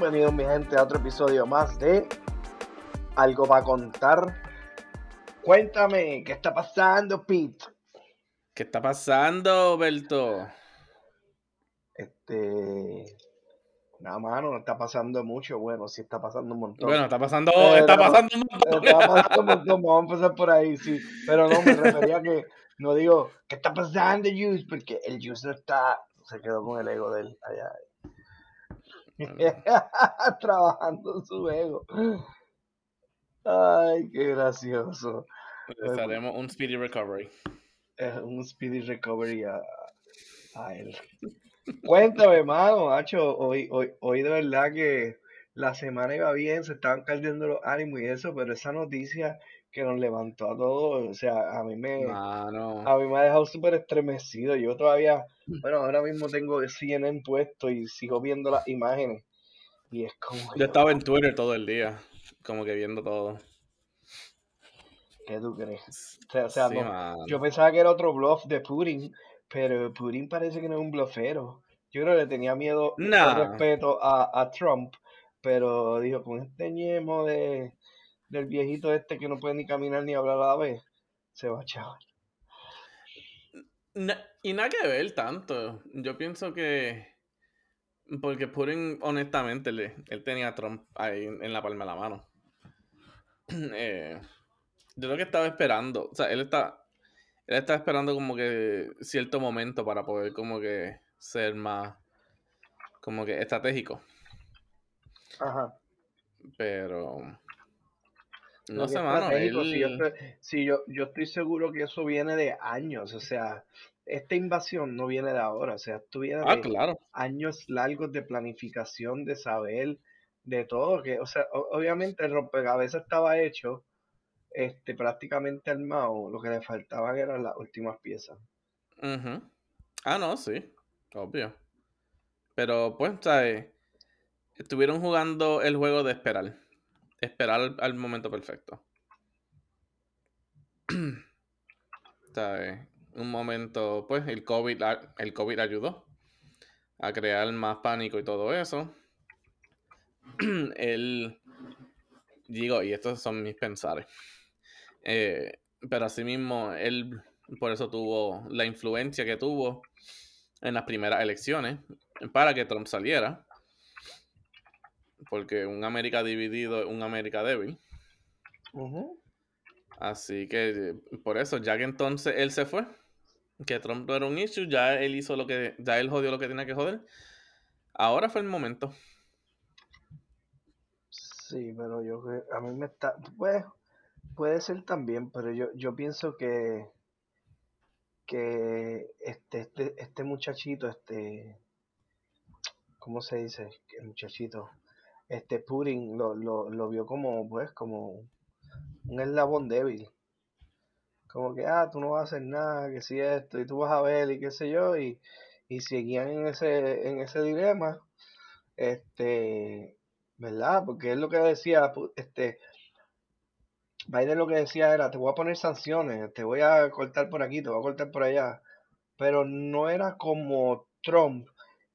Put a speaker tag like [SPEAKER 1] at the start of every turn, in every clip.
[SPEAKER 1] Bienvenidos mi gente a otro episodio más de Algo para contar. Cuéntame, ¿qué está pasando, Pete?
[SPEAKER 2] ¿Qué está pasando, Berto?
[SPEAKER 1] Este. Nada, mano, no está pasando mucho. Bueno, sí está pasando un montón.
[SPEAKER 2] Bueno, está pasando, está pasando un montón.
[SPEAKER 1] Está pasando un montón, vamos a empezar por ahí, sí. Pero no, me refería a que no digo, ¿qué está pasando, Juice? Porque el Juice no está, se quedó con el ego de él allá. Trabajando su ego. Ay, qué gracioso.
[SPEAKER 2] Le haremos un speedy recovery.
[SPEAKER 1] un speedy recovery a, a él. Cuéntame, mano, macho, hoy, hoy, hoy de verdad que la semana iba bien, se estaban cayendo los ánimos y eso, pero esa noticia que nos levantó a todos, o sea, a mí me, a mí me ha dejado súper estremecido. Yo todavía, bueno, ahora mismo tengo CNN puesto y sigo viendo las imágenes. Y es como...
[SPEAKER 2] Yo estaba en Twitter todo el día, como que viendo todo.
[SPEAKER 1] ¿Qué tú crees? O sea, yo pensaba que era otro bluff de Putin, pero Putin parece que no es un blofero. Yo creo que le tenía miedo y respeto a, a, Trump, pero dijo, con este ñemo de, del viejito este que no puede ni caminar ni hablar a la vez, se va a echar.
[SPEAKER 2] y nada que ver tanto. Yo pienso que. Porque Putin, honestamente, le, él tenía a Trump ahí en la palma de la mano. Eh, yo lo que estaba esperando. O sea, él está él está esperando como que cierto momento para poder como que ser más como que estratégico.
[SPEAKER 1] Ajá.
[SPEAKER 2] Pero no sé, mano.
[SPEAKER 1] Si, yo, yo, estoy seguro que eso viene de años. O sea, esta invasión no viene de ahora. O sea, esto viene
[SPEAKER 2] ah,
[SPEAKER 1] de
[SPEAKER 2] claro.
[SPEAKER 1] años largos de planificación, de saber, de todo. que O sea, obviamente el rompecabezas estaba hecho este, prácticamente armado, lo que le faltaban eran las últimas piezas.
[SPEAKER 2] Ah, no, sí, obvio. Pero pues, ¿sabes? Estuvieron jugando el juego de esperar. Esperar al, momento perfecto. ¿Sabes? Un momento, pues, el COVID, el COVID ayudó a crear más pánico y todo eso. Él, digo, y estos son mis pensares eh, pero asimismo, él por eso tuvo la influencia que tuvo en las primeras elecciones para que Trump saliera. Porque un América dividido es un América débil. Así que por eso, ya que entonces él se fue, que Trump no era un issue, ya él hizo lo que, ya él jodió lo que tenía que joder. Ahora fue el momento.
[SPEAKER 1] Sí, pero yo a mí me está, pues, Puede ser también, pero yo, yo pienso que, que este, este, este muchachito, este, ¿cómo se dice? El muchachito, este Pudding lo, lo, vio como, pues, como un eslabón débil. Como que, ah, tú no vas a hacer nada, que si esto, y tú vas a ver, y qué sé yo, y, y seguían en ese, en ese dilema, este, ¿verdad? Porque es lo que decía, este, Biden lo que decía era, te voy a poner sanciones, te voy a cortar por aquí, te voy a cortar por allá. Pero no era como Trump,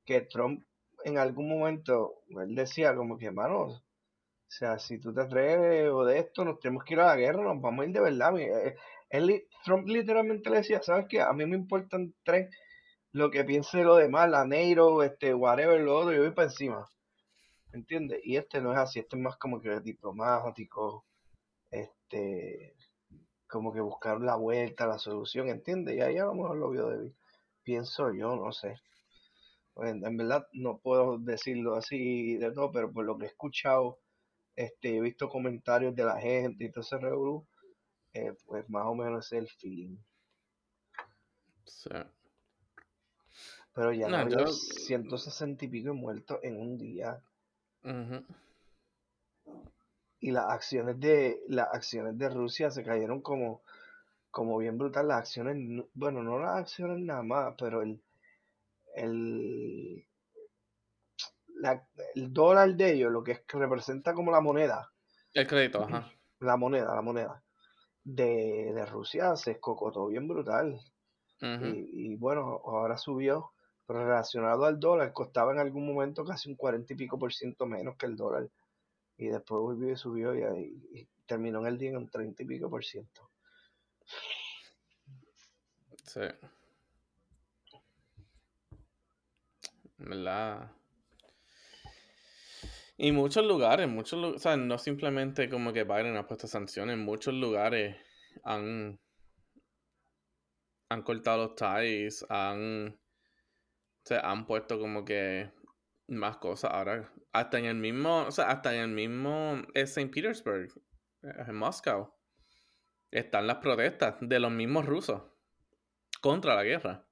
[SPEAKER 1] que Trump en algún momento, él decía como que, hermano, o sea, si tú te atreves o de esto, nos tenemos que ir a la guerra, nos vamos a ir de verdad. Eh, él, Trump literalmente le decía, ¿sabes qué? A mí me importan tres, lo que piense lo demás, la Neiro, este, whatever, lo otro, yo voy para encima. ¿Entiendes? Y este no es así, este es más como que diplomático, este, como que buscar la vuelta, la solución, ¿entiendes? Y ahí a lo mejor lo vio. Pienso yo, no sé. En, verdad no puedo decirlo así de todo, pero por lo que he escuchado, este, he visto comentarios de la gente y todo ese revolú, eh, pues más o menos es el feeling. Sí. Pero ya no, yo... 160 y pico muertos en un día y las acciones de las acciones de Rusia se cayeron como como bien brutal las acciones bueno no las acciones nada más pero el el el dólar de ellos lo que es que representa como la moneda
[SPEAKER 2] el crédito ajá
[SPEAKER 1] la moneda la moneda de, Rusia se escocotó bien brutal y, y, bueno ahora subió pero relacionado al dólar, costaba en algún momento casi un 40 y pico por ciento menos que el dólar. Y después volvió y subió y, y terminó en el día en un 30 y pico por ciento.
[SPEAKER 2] Sí. ¿Verdad? Y muchos lugares, muchos o sea, no simplemente como que Biden ha puesto sanciones, muchos lugares han, han cortado los ties, han, o han puesto como que más cosas ahora. Hasta en el mismo, o sea, hasta en el mismo St. Petersburg, en Moscow, están las protestas de los mismos rusos contra la guerra.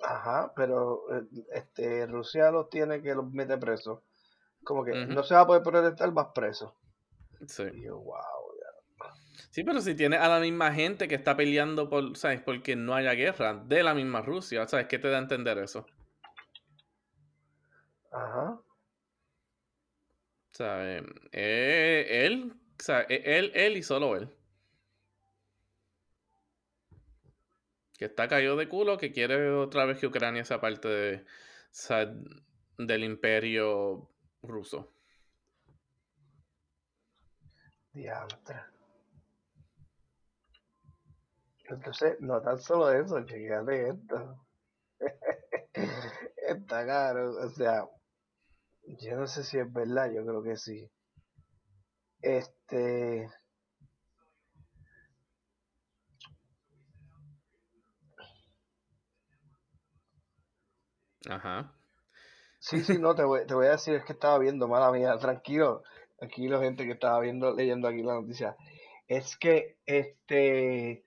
[SPEAKER 1] Ajá, pero eh, este Rusia los tiene que los mete presos. Como que no se va a poder protestar más preso.
[SPEAKER 2] Sí. Sí, pero si tiene a la misma gente que está peleando por, ¿sabes? Porque no haya guerra de la misma Rusia, ¿sabes? ¿Qué te da a entender eso?
[SPEAKER 1] Ajá.
[SPEAKER 2] ¿Sabes? Eh, él, ¿sabes? E, él, él y solo él. Que está caído de culo, que quiere otra vez que Ucrania sea parte de, del imperio ruso.
[SPEAKER 1] Diantra. Entonces, no tan solo eso, de esto. Está caro, o sea, yo no sé si es verdad, yo creo que sí. Este.
[SPEAKER 2] Ajá.
[SPEAKER 1] Sí, sí, no, te voy, te voy a decir, es que estaba viendo, mala mía, tranquilo, tranquilo, gente que estaba viendo, leyendo aquí la noticia. Es que este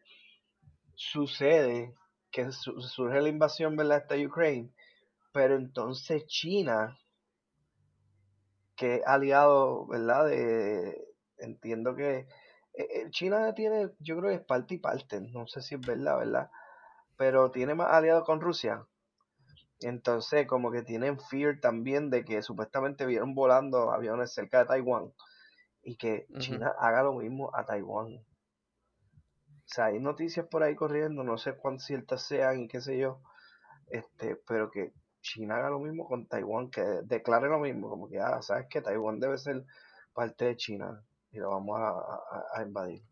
[SPEAKER 1] sucede que surge la invasión, ¿verdad? Hasta Ucrania, pero entonces China, que aliado, ¿verdad? De, entiendo que eh, eh, China tiene, yo creo que es parte y parte, no sé si es verdad, ¿verdad? Pero tiene más aliado con Rusia. Entonces, como que tienen fear también de que supuestamente vieron volando aviones cerca de Taiwán y que China haga lo mismo a Taiwán. O sea, hay noticias por ahí corriendo, no sé cuán ciertas sean y qué sé yo, este, pero que China haga lo mismo con Taiwán, que declare lo mismo, como que, ah, sabes que Taiwán debe ser parte de China y lo vamos a, invadir.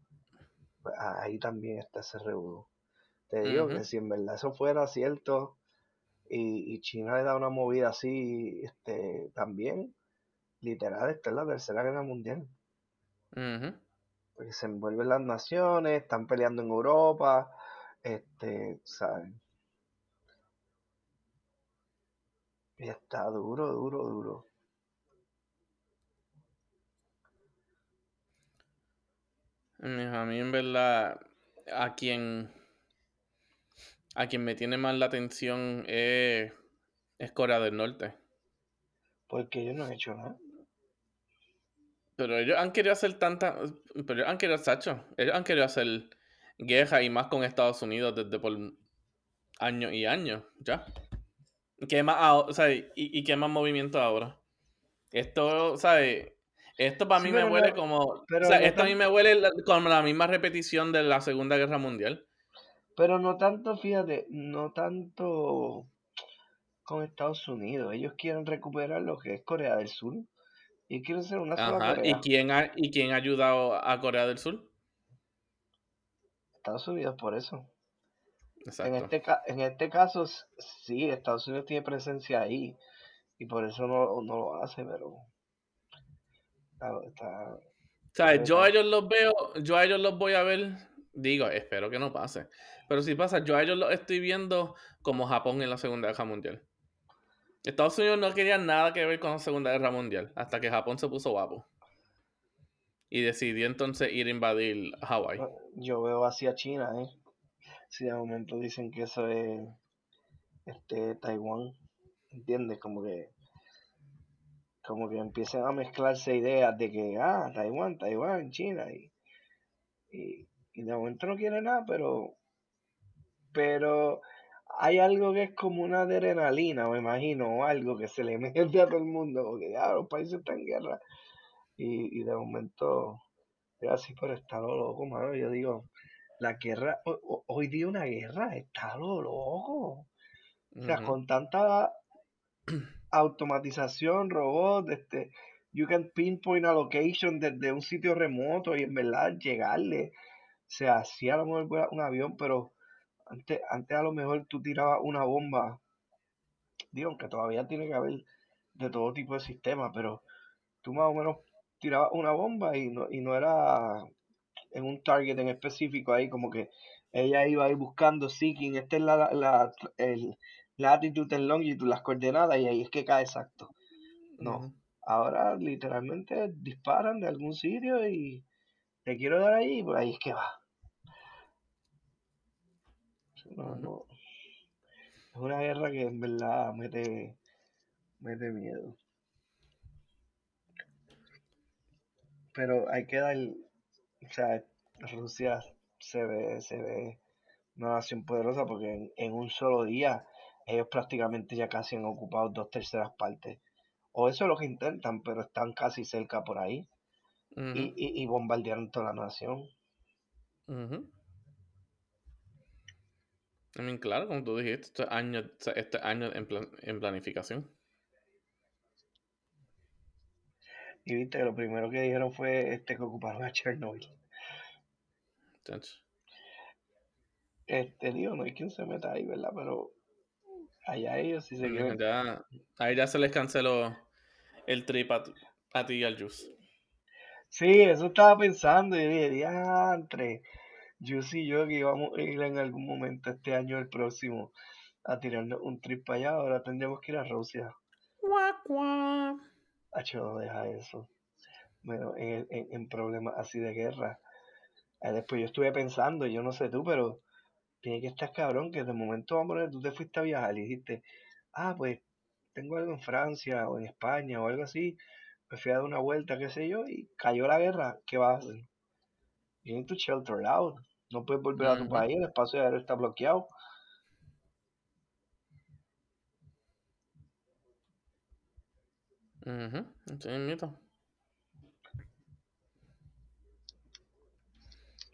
[SPEAKER 1] Pues ahí también está ese revuelo. Te digo que si en verdad eso fuera cierto, y, China le da una movida así este, también, literal, esta es la tercera guerra mundial. Porque se envuelven las naciones, están peleando en Europa, este, ¿saben? Y está duro, duro, duro.
[SPEAKER 2] A mí en verdad, a quien a quien me tiene más la atención es, Corea del Norte.
[SPEAKER 1] Porque ellos no han hecho nada.
[SPEAKER 2] Pero ellos han querido hacer tanta. Pero ellos han querido, Sacho. Ellos han querido hacer guerra y más con Estados Unidos desde por años y años, ya. ¿Qué más, o sea, y, y, qué más movimiento ahora? Esto, ¿sabes? Esto para mí me huele como. o sea, esto a mí me huele como la misma repetición de la Segunda Guerra Mundial.
[SPEAKER 1] Pero no tanto, fíjate, no tanto con Estados Unidos. Ellos quieren recuperar lo que es Corea del Sur. Y quieren ser una sola
[SPEAKER 2] Corea. ¿Y quién, ha, ¿Y quién ha ayudado a Corea del Sur?
[SPEAKER 1] Estados Unidos, por eso. En este, en este caso, sí, Estados Unidos tiene presencia ahí. Y por eso no, lo hace, pero.
[SPEAKER 2] Está, está, yo a ellos los veo, yo a ellos los voy a ver. Digo, espero que no pase. Pero si pasa, yo a ellos lo estoy viendo como Japón en la Segunda Guerra Mundial. Estados Unidos no quería nada que ver con la Segunda Guerra Mundial, hasta que Japón se puso guapo. Y decidió entonces ir a invadir Hawái.
[SPEAKER 1] Yo veo hacia China, ¿eh? Si de momento dicen que eso es este, Taiwán, ¿entiendes? Como que como que empiezan a mezclarse ideas de que, ah, Taiwán, Taiwán, China, y, y, y de momento no quiere nada, pero pero hay algo que es como una adrenalina, me imagino, o algo que se le mete a todo el mundo, porque ya los países están en guerra. Y, de momento, es así, pero está lo loco, mano. Yo digo, la guerra, hoy día una guerra, está lo loco. O sea, con tanta automatización, robot, este, you can pinpoint a location desde un sitio remoto y en verdad llegarle. O sea, sí a lo mejor un avión, pero antes, antes a lo mejor tú tirabas una bomba, digo, aunque todavía tiene que haber de todo tipo de sistemas, pero tú más o menos tirabas una bomba y no, y no era en un target en específico ahí, como que ella iba a ir buscando, seeking, esta es la, la, el latitud and longitud, las coordenadas, y ahí es que cae exacto. No, ahora literalmente disparan de algún sitio y te quiero dar ahí, pues ahí es que va. No, no. Es una guerra que en verdad mete, mete miedo. Pero hay que dar, o sea, Rusia se ve, se ve una nación poderosa porque en, un solo día ellos prácticamente ya casi han ocupado dos terceras partes. O eso es lo que intentan, pero están casi cerca por ahí. y, y, bombardearon toda la nación.
[SPEAKER 2] Claro, como tú dijiste, este año, este año en, en planificación.
[SPEAKER 1] Y viste que lo primero que dijeron fue este que ocuparon a Chernobyl. Este, digo, no hay quien se meta ahí, ¿verdad? Pero allá ellos si se quieren.
[SPEAKER 2] ahí ya se les canceló el trip a, ti y al Juice.
[SPEAKER 1] Sí, eso estaba pensando y dije, diantre, Juice y yo que íbamos a ir en algún momento este año el próximo a tirarnos un trip para allá, ahora tendríamos que ir a Rusia. Cuac, no deja eso. Bueno, en, en, en problemas así de guerra. después yo estuve pensando, yo no sé tú, pero tiene que estar cabrón que de momento, vamos tú te fuiste a viajar y dijiste, ah, pues tengo algo en Francia o en España o algo así, me fui a dar una vuelta, qué sé yo, y cayó la guerra, ¿qué vas a hacer? You need to shelter out. No puedes volver a tu país, el espacio aéreo está bloqueado.
[SPEAKER 2] Uh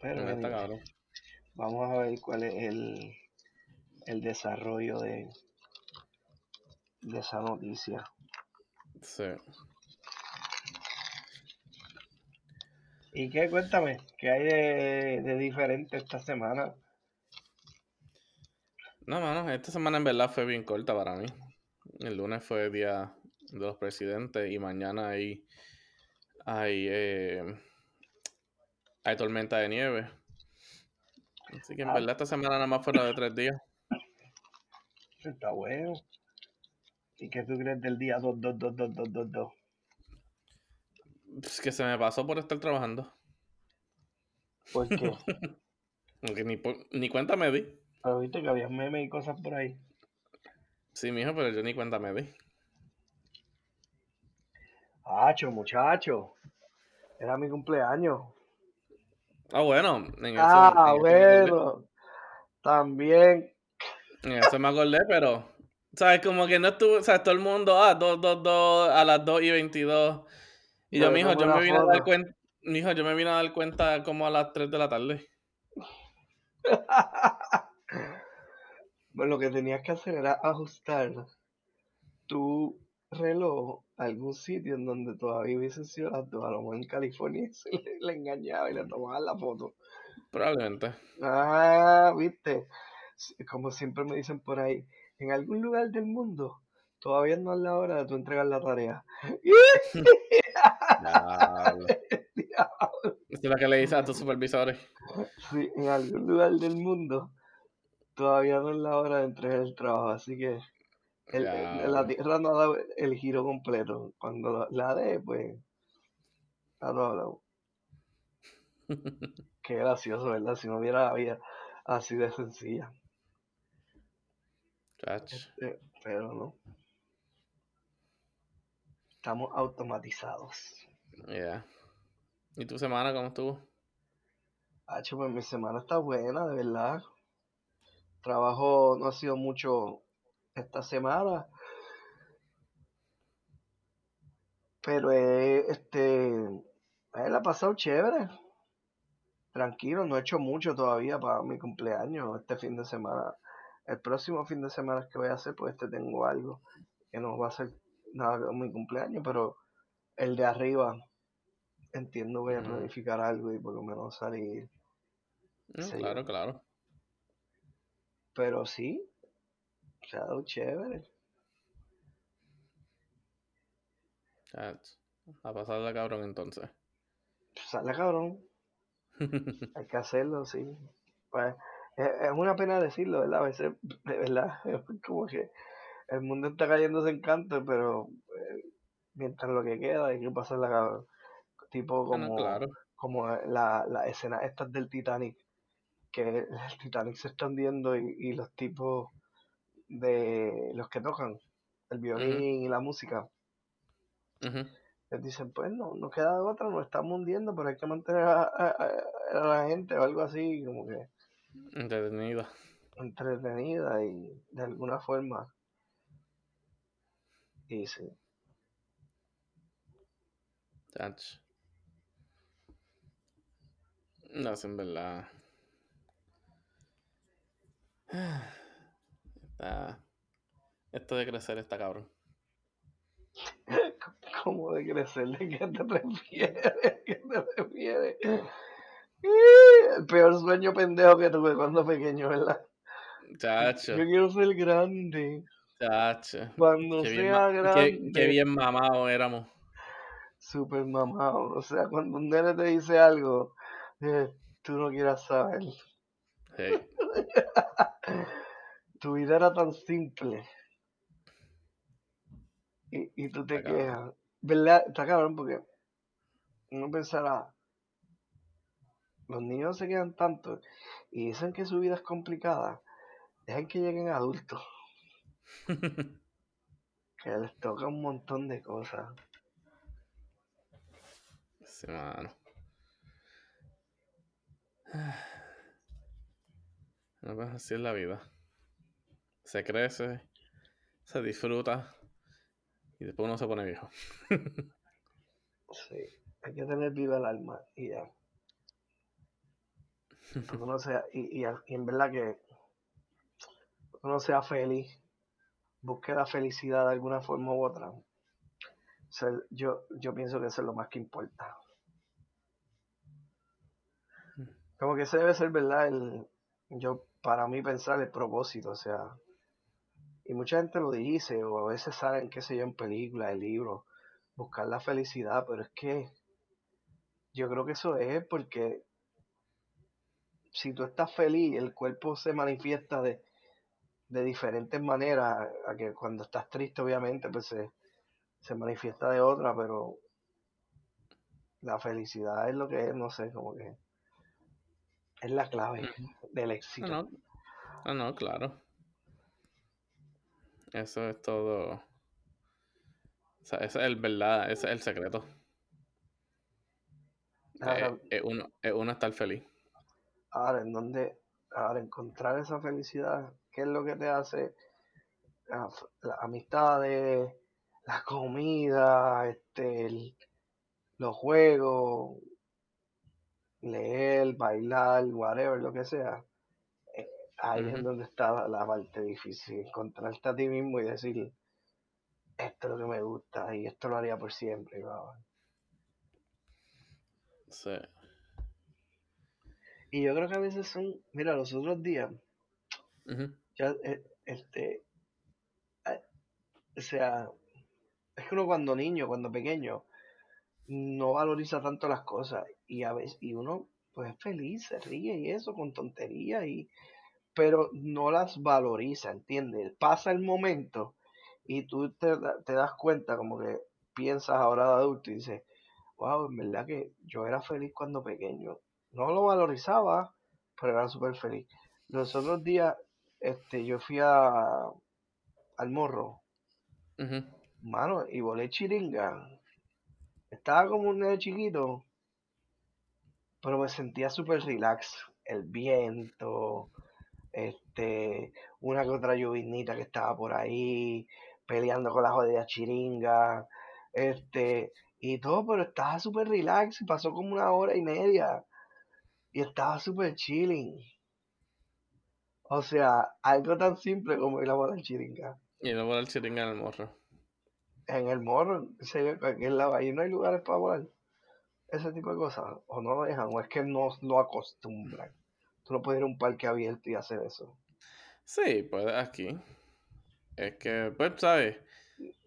[SPEAKER 1] Pero, está cabrón. Vamos a ver cuál es el, el desarrollo de, de esa noticia. Sí. ¿Y qué? Cuéntame, ¿qué hay de, diferente esta semana?
[SPEAKER 2] No, mano, esta semana en verdad fue bien corta para mí. El lunes fue día de los presidentes y mañana hay, hay, eh, hay tormenta de nieve. Así que en ah. verdad esta semana nada más fuera de tres días.
[SPEAKER 1] Está bueno. ¿Y qué tú crees del día 2, 2, 2, 2, 2, 2, 2?
[SPEAKER 2] Es que se me pasó por estar trabajando.
[SPEAKER 1] ¿Por qué?
[SPEAKER 2] Porque ni, ni cuenta me di.
[SPEAKER 1] Pero viste que había memes y cosas por ahí.
[SPEAKER 2] Sí, mijo, pero yo ni cuenta me di.
[SPEAKER 1] Hacho, muchacho. Era mi cumpleaños.
[SPEAKER 2] Ah, bueno.
[SPEAKER 1] En ah, bueno. También.
[SPEAKER 2] En eso me acordé, pero. ¿Sabes? Como que no estuvo. O sea, todo el mundo. Ah, 2, 2, 2 a las 2 y 22. Y yo, mijo, yo me vine a dar cuenta. Mijo, yo me vine a dar cuenta como a las 3 de la tarde.
[SPEAKER 1] bueno, lo que tenías que hacer era ajustar tu reloj a algún sitio en donde todavía hubiese sido las 2. A lo mejor en California se le, engañaba y le tomaban la foto.
[SPEAKER 2] Probablemente.
[SPEAKER 1] Ah, viste. Como siempre me dicen por ahí, en algún lugar del mundo todavía no es la hora de tú entregar la tarea.
[SPEAKER 2] Esto es lo que le dices a tus supervisores.
[SPEAKER 1] Sí, en algún lugar del mundo todavía no es la hora de entregar el trabajo, así que la Tierra no ha dado el giro completo. Cuando la dé, pues, está todo Qué gracioso, ¿verdad? Si no hubiera la vida así de sencilla. Este, pero no. Estamos automatizados.
[SPEAKER 2] Ya. ¿Y tu semana cómo estuvo?
[SPEAKER 1] Hacho, pues mi semana está buena, de verdad. Trabajo no ha sido mucho esta semana. Pero eh, este, él ha pasado chévere. Tranquilo, no he hecho mucho todavía para mi cumpleaños. Este fin de semana el próximo fin de semana que voy a hacer, pues este tengo algo que no va a ser nada con mi cumpleaños, pero el de arriba entiendo voy a planificar algo y por lo menos salir.
[SPEAKER 2] No, claro, claro.
[SPEAKER 1] Pero sí, se ha dado chévere.
[SPEAKER 2] A pasarla cabrón entonces.
[SPEAKER 1] Sale cabrón, hay que hacerlo, sí. Pues, es, es una pena decirlo, ¿verdad? A veces, de verdad, es como que el mundo está cayéndose en canto, pero eh, mientras lo que queda hay que pasarla cabrón. Tipo
[SPEAKER 2] Ah,
[SPEAKER 1] como,
[SPEAKER 2] claro.
[SPEAKER 1] como la, la escena estas del Titanic, que el Titanic se está hundiendo y, y los tipos de los que tocan el violín y la música, les dicen, pues no, no queda otra, nos estamos hundiendo, pero hay que mantener a- a la gente o algo así, como que
[SPEAKER 2] Entretenida.
[SPEAKER 1] entretenida y de alguna forma. Sí,
[SPEAKER 2] Chach. No, es en verdad. Está... Esto de crecer está cabrón.
[SPEAKER 1] como de crecer, ¿de qué te refieres? ¿A qué te refieres? El peor sueño pendejo que tuve cuando pequeño, ¿verdad?
[SPEAKER 2] Chacho,
[SPEAKER 1] Yo quiero ser grande. Cuando
[SPEAKER 2] Qué bien,
[SPEAKER 1] sea
[SPEAKER 2] qué-
[SPEAKER 1] grande,
[SPEAKER 2] qué bien mamados éramos.
[SPEAKER 1] super mamado. O sea, cuando un nene te dice algo, eh, tú no quieras saber. Tu vida era tan simple. Y, y tú te
[SPEAKER 2] Está cabrón.
[SPEAKER 1] quejas. ¿Verdad? Está cabrón porque uno pensará, los niños se quedan tanto y dicen que su vida es complicada. Dejen que lleguen adultos, que les toca un montón de cosas.
[SPEAKER 2] Sí, mano. No, pues así es la vida. Se crece, se disfruta y después uno se pone viejo.
[SPEAKER 1] Sí, hay que tener viva el alma y ya. Uno sea, y, y, y en verdad que uno sea feliz, busque la felicidad de alguna forma u otra. O sea, yo, yo pienso que eso es lo más que importa. Como que ese debe ser, ¿verdad? El, yo, para mí pensar el propósito, o sea, y mucha gente lo dice, o a veces salen, qué sé yo, en películas, en libros, buscar la felicidad, pero es que yo creo que eso es porque si tú estás feliz, el cuerpo se manifiesta de, de diferentes maneras, a que cuando estás triste obviamente pues se, se manifiesta de otra, pero la felicidad es lo que es, no sé, como que es la clave del éxito.
[SPEAKER 2] no. No, no, claro. Eso es todo. O sea, ese es el verdad, ese es el secreto.
[SPEAKER 1] Ahora,
[SPEAKER 2] Eh, es uno, es uno estar feliz.
[SPEAKER 1] ahora, en donde, ahora encontrar esa felicidad, ¿qué es lo que te hace? Las las amistades, la comida, este, el- los juegos, leer, bailar, whatever, lo que sea. Eh, ahí es donde está la, la parte difícil, encontrarte a ti mismo y decir, esto es lo que me gusta y esto lo haría por siempre. bla.
[SPEAKER 2] Sí.
[SPEAKER 1] Y yo creo que a veces son, mira, los otros días,
[SPEAKER 2] Ujú.
[SPEAKER 1] Ya, eh, este, eh, o sea, es que uno cuando niño, cuando pequeño, no valoriza tanto las cosas y a veces, y uno pues es feliz, se ríe y eso con tonterías y, pero no las valoriza, ¿entiendes? Pasa el momento y tú te, te das cuenta como que piensas ahora de adulto y dices, wow, en verdad que yo era feliz cuando pequeño. No lo valorizaba, pero era súper feliz. Los otros días, este, yo fui a, al morro, mano, y volé chiringa. Estaba como un nene chiquito, pero me sentía súper relax. El viento, este, una que otra lluvinita que estaba por ahí, peleando con las jodidas chiringas, este, y todo, pero estaba súper relax, pasó como una hora y media, y estaba súper chilling. O sea, algo tan simple como ir a volar chiringa.
[SPEAKER 2] Y no volar chiringa en el morro.
[SPEAKER 1] En el morro, en cualquier lado, ahí no hay lugares para volar. Ese tipo de cosas. O no lo dejan, o es que no lo acostumbran. Tú no puedes ir a un parque abierto y hacer eso.
[SPEAKER 2] Sí, puedes aquí. Es que, pues, ¿sabes?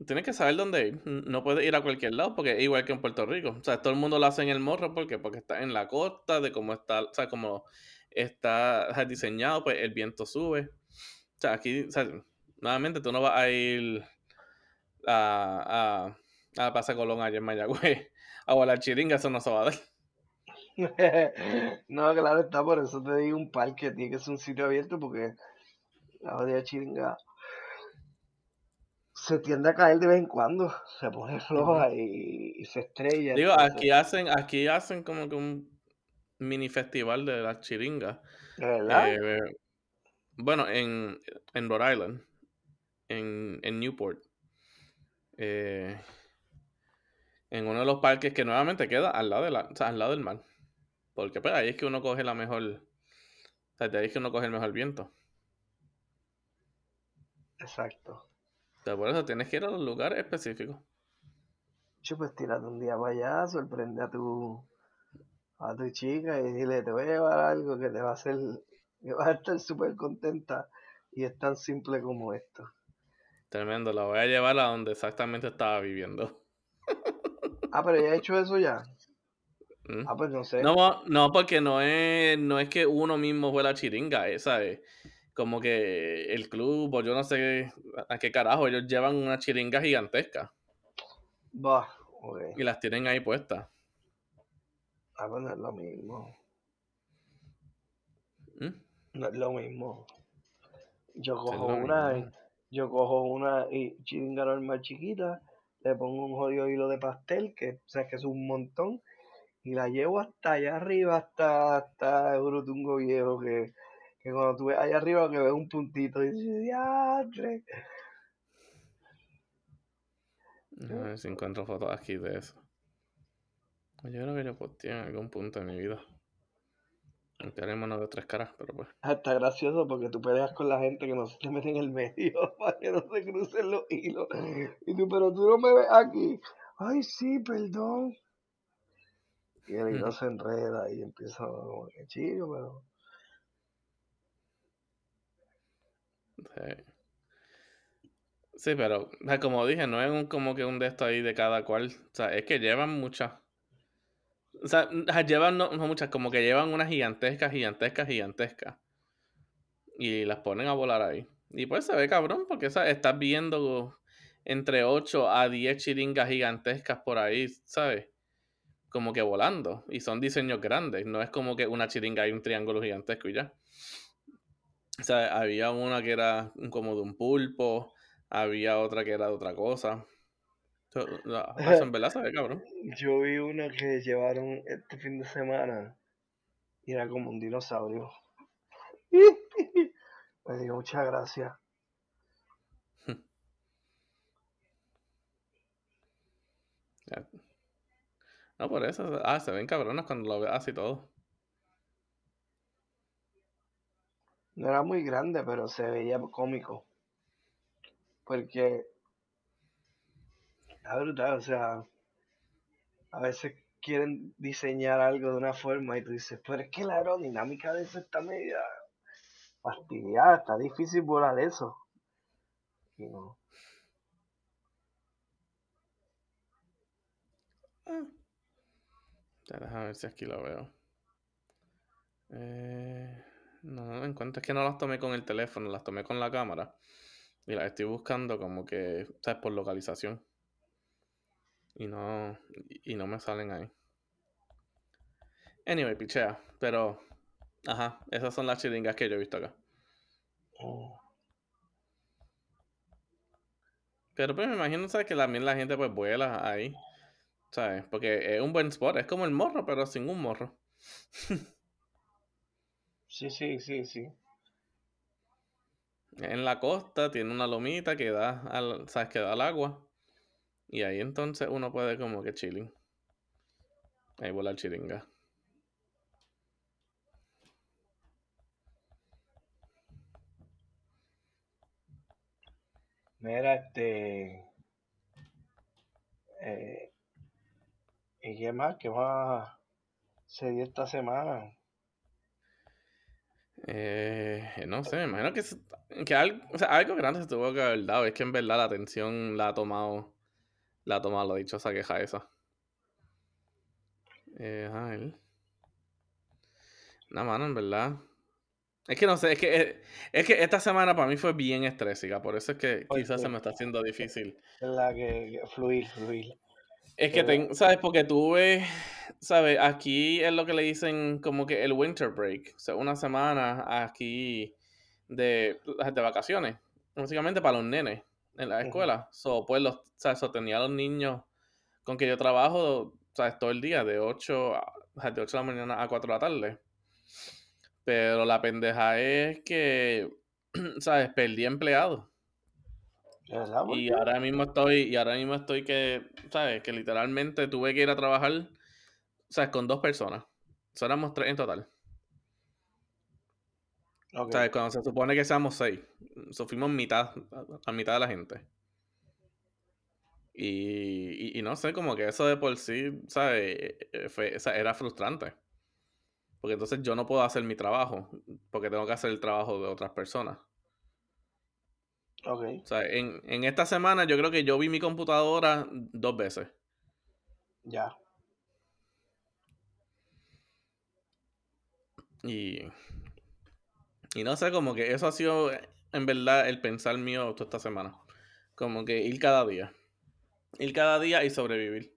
[SPEAKER 2] Tienes que saber dónde ir. No puedes ir a cualquier lado porque es igual que en Puerto Rico. O sea, todo el mundo lo hace en el morro porque porque está en la costa, de cómo está, o sea, como está diseñado, pues el viento sube. O sea, aquí, o sea, nuevamente tú no vas a ir a, a, a Pasa Colón allá en Mayagüez a volar chiringa, eso no se va a dar.
[SPEAKER 1] no, claro está, por eso te digo un parque, tiene que ser un sitio abierto porque la de chiringa se tiende a caer de vez en cuando, se pone floja y, se estrella.
[SPEAKER 2] Digo, aquí hacen, aquí hacen como que un mini festival de las chiringas.
[SPEAKER 1] verdad?
[SPEAKER 2] Eh, bueno, en, en Rhode Island, en, en Newport. Eh, en uno de los parques que nuevamente queda al lado, de la, o sea, al lado del mar. Porque pues ahí es que uno coge la mejor. O sea, de ahí es que uno coge el mejor viento.
[SPEAKER 1] Exacto.
[SPEAKER 2] por eso tienes que ir a los lugares específicos.
[SPEAKER 1] Yo pues tírate un día para allá, sorprende a tu a tu chica y dile te voy a llevar algo que te va a hacer, que vas a estar súper contenta y es tan simple como esto.
[SPEAKER 2] Tremendo, la voy a llevar a donde exactamente estaba viviendo.
[SPEAKER 1] Ah, pero ya he hecho eso ya.
[SPEAKER 2] ¿Mm?
[SPEAKER 1] Ah, pues no sé.
[SPEAKER 2] No, no, porque no es, no es que uno mismo fue la chiringa, eh, ¿sabes? Como que el club, o yo no sé a qué carajo, ellos llevan una chiringa gigantesca.
[SPEAKER 1] Bah, ok.
[SPEAKER 2] Y las tienen ahí puestas.
[SPEAKER 1] Ah, pues no es lo mismo.
[SPEAKER 2] ¿Mm?
[SPEAKER 1] No es lo mismo. Yo
[SPEAKER 2] es
[SPEAKER 1] cojo una,
[SPEAKER 2] mismo.
[SPEAKER 1] yo cojo una y chiringa normal chiquita, le pongo un jodido hilo de pastel, que o sea que es un montón, y la llevo hasta allá arriba, hasta, hasta Eurotungo Viejo, que, que cuando tú ves allá arriba que ves un puntito y dices, diatre.
[SPEAKER 2] A ver si encuentro fotos aquí de eso. Yo creo que yo posteé en algún punto de mi vida. Aunque ahora mismo no veo tres caras, pero pues.
[SPEAKER 1] Está gracioso porque tú peleas con la gente que no se te mete en el medio para que no se crucen los hilos. Y tú, pero tú no me ves aquí. Ay, sí, perdón. Y el hilo se enreda y empieza como que chido, pero.
[SPEAKER 2] Sí. Sí, pero como dije, no es un, como que un de estos ahí de cada cual. O sea, es que llevan muchas. O sea, llevan no, no muchas, como que llevan unas gigantescas, gigantescas, gigantescas. Y las ponen a volar ahí. Y pues se ve cabrón, porque estás viendo entre 8 a 10 chiringas gigantescas por ahí, ¿sabes? Como que volando. Y son diseños grandes. No es como que una chiringa y un triángulo gigantesco y ya. O sea, había una que era como de un pulpo, había otra que era de otra cosa. La- en verdad se ve cabrón.
[SPEAKER 1] Yo vi una que llevaron este fin de semana y era como un dinosaurio. Me dio muchas gracias.
[SPEAKER 2] No, por eso. Ah, se ven cabronas cuando lo ves así todo.
[SPEAKER 1] No era muy grande, pero se veía cómico. Porque está brutal, o sea, a veces quieren diseñar algo de una forma y tú dices, pero es que la aerodinámica de eso está media fastidiada, está difícil volar eso. Y no.
[SPEAKER 2] Ah. Ya, déjame ver si aquí lo veo. Eh, no, no encuentro. Es que no las tomé con el teléfono, las tomé con la cámara. Y las estoy buscando como que, ¿sabes? Por localización. Y no, y no me salen ahí. Anyway, pichea. Pero, ajá, esas son las chiringas que yo he visto acá.
[SPEAKER 1] Mm.
[SPEAKER 2] Pero pues me imagino, ¿sabes? Que también la gente pues vuela ahí. ¿Sabes? Porque es un buen spot. Es como el morro, pero sin un morro.
[SPEAKER 1] Sí, sí, sí, sí.
[SPEAKER 2] En la costa tiene una lomita que da al, ¿sabes? Que da al agua. Y ahí entonces uno puede como que chilling. Ahí volar chiringa.
[SPEAKER 1] Mira, este. Eh, ¿Y qué más? ¿Qué más se dio esta semana?
[SPEAKER 2] Eh, no sé, me imagino que, que algo, o sea, algo grande se tuvo que haber dado. Es que en verdad la atención la ha tomado la ha tomado la dichosa queja esa. Eh, a ver. No, mano, en verdad. Es que no sé, es que, eh, es que esta semana para mí fue bien estrésica, por eso es que
[SPEAKER 1] ¿Por
[SPEAKER 2] quizás se me está haciendo difícil.
[SPEAKER 1] Es la que, que fluir, fluir.
[SPEAKER 2] Es que, ten- ¿sabes? Porque tuve, ¿sabes? Aquí es lo que le dicen como que el winter break. O sea, una semana aquí de, de vacaciones. Básicamente para los nenes en la escuela. So, pues, los, ¿sabes? So, tenía a los niños con que yo trabajo, ¿sabes? Todo el día, de 8, a, de 8 de la mañana a 4 de la tarde. Pero la pendeja es que, ¿sabes? Perdí.
[SPEAKER 1] ¿Por
[SPEAKER 2] Y ahora mismo estoy, y ahora mismo estoy que, ¿sabes? Que literalmente tuve que ir a trabajar, ¿sabes? Con dos personas. Éramos tres en total.
[SPEAKER 1] Ok.
[SPEAKER 2] ¿Sabes? Cuando se supone que seamos seis. So, fuimos mitad, a mitad de la gente. Y, y, y no sé, como que eso de por sí, ¿sabes? Eh, Fue, o sea, era frustrante. Porque entonces yo no puedo hacer mi trabajo, porque tengo que hacer el trabajo de otras personas.
[SPEAKER 1] Ok.
[SPEAKER 2] O sea, en, en esta semana yo creo que yo vi mi computadora dos veces.
[SPEAKER 1] Ya.
[SPEAKER 2] Y, y no sé, como que eso ha sido en verdad el pensar mío toda esta semana. Como que ir cada día. Ir cada día y sobrevivir.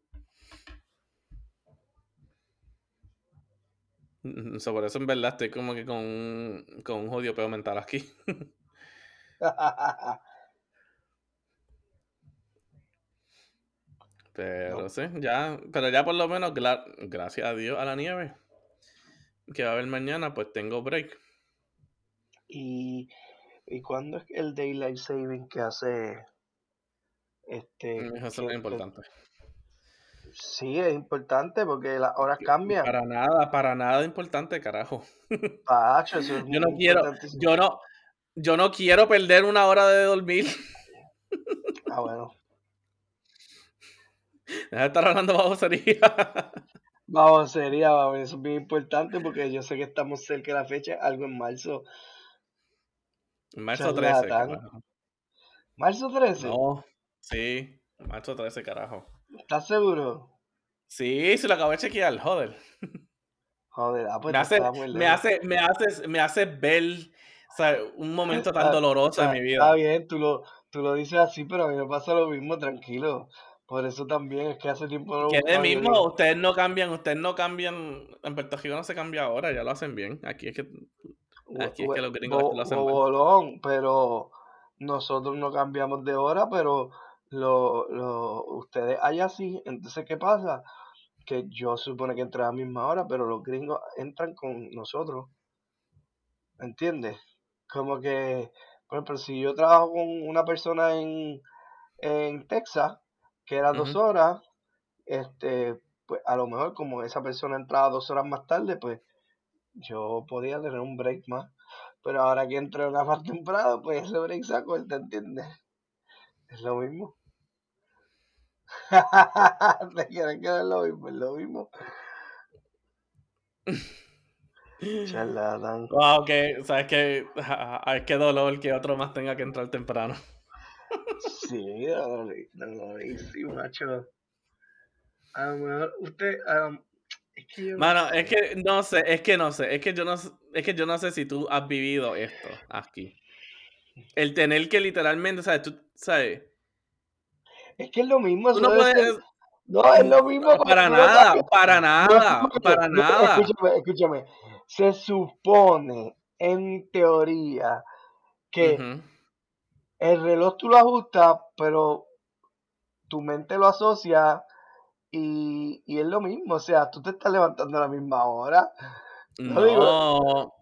[SPEAKER 2] Mm, So, por eso en verdad estoy como que con, un- con un jodido peo mental aquí. Pero
[SPEAKER 1] No.
[SPEAKER 2] sí, ya, pero ya por lo menos, gra- gracias a Dios a la nieve que va a haber mañana, pues tengo break.
[SPEAKER 1] ¿Y, ¿Y cuándo es el Daylight Saving que hace este
[SPEAKER 2] Eso es lo
[SPEAKER 1] que-
[SPEAKER 2] importante.
[SPEAKER 1] sí es importante porque las horas cambian
[SPEAKER 2] Para nada, para nada importante, carajo.
[SPEAKER 1] Pacho, eso es
[SPEAKER 2] Yo no quiero, yo no, yo no quiero perder una hora de dormir.
[SPEAKER 1] ah bueno
[SPEAKER 2] Deja de estar hablando babosería.
[SPEAKER 1] vamos sería vamos, eso es bien importante porque yo sé que estamos cerca de la fecha algo en marzo
[SPEAKER 2] Marzo 13,
[SPEAKER 1] Charlatán.
[SPEAKER 2] carajo.
[SPEAKER 1] marzo 13
[SPEAKER 2] No, sí, marzo 13, carajo.
[SPEAKER 1] ¿estás seguro?
[SPEAKER 2] Sí, se lo acabo de chequear, joder.
[SPEAKER 1] joder ah pues
[SPEAKER 2] me, hace, me, hace, me, hace, me ver o sea, un momento tan doloroso en
[SPEAKER 1] Está,
[SPEAKER 2] mi
[SPEAKER 1] está
[SPEAKER 2] vida.
[SPEAKER 1] bien, tú lo, tú lo dices así, pero a mí me pasa lo mismo, tranquilo. Por eso también es que hace tiempo no
[SPEAKER 2] Que de
[SPEAKER 1] yo
[SPEAKER 2] mismo, ustedes no cambian, ustedes no cambian. En Puerto Rico no se cambia ahora, ya lo hacen bien. Aquí es que, aquí es que los gringos
[SPEAKER 1] bo-
[SPEAKER 2] lo hacen mal.
[SPEAKER 1] bobolón, pero nosotros no cambiamos de hora, pero lo, lo, ustedes allá sí. Entonces, ¿qué pasa? Que yo supone que entra a la misma hora, pero los gringos entran con nosotros. ¿Entiendes? Como que, por ejemplo, si yo trabajo con una persona en, en Texas, que era dos horas, este, pues a lo mejor como esa persona entraba dos horas más tarde, pues yo podía tener un break más. Pero ahora que entré una más temprano, pues ese break se acorta, ¿entiendes? Es lo mismo. Te quieren que es lo mismo, es lo mismo. Charlatán.
[SPEAKER 2] Wow, que, sabes que, ay, qué dolor que otro más tenga que entrar temprano.
[SPEAKER 1] Sí, dolor- dolorísimo, macho. A lo mejor usted, um, es que yo no
[SPEAKER 2] Mano,
[SPEAKER 1] sé.
[SPEAKER 2] es que no sé, es que no sé, es que yo no, es que yo no sé si tú has vivido esto aquí. El tener que literalmente, ¿sabes? Tú, ¿sabes?
[SPEAKER 1] Es que es lo mismo,
[SPEAKER 2] Tú no
[SPEAKER 1] ser-
[SPEAKER 2] puedes,
[SPEAKER 1] No, es lo mismo.
[SPEAKER 2] no, para
[SPEAKER 1] no
[SPEAKER 2] nada, para nada, para nada.
[SPEAKER 1] escúchame, escúchame. Se supone, en teoría, que el reloj tú lo ajustas, pero tu mente lo asocia y, y es lo mismo. O sea, tú te estás levantando a la misma hora. No digo,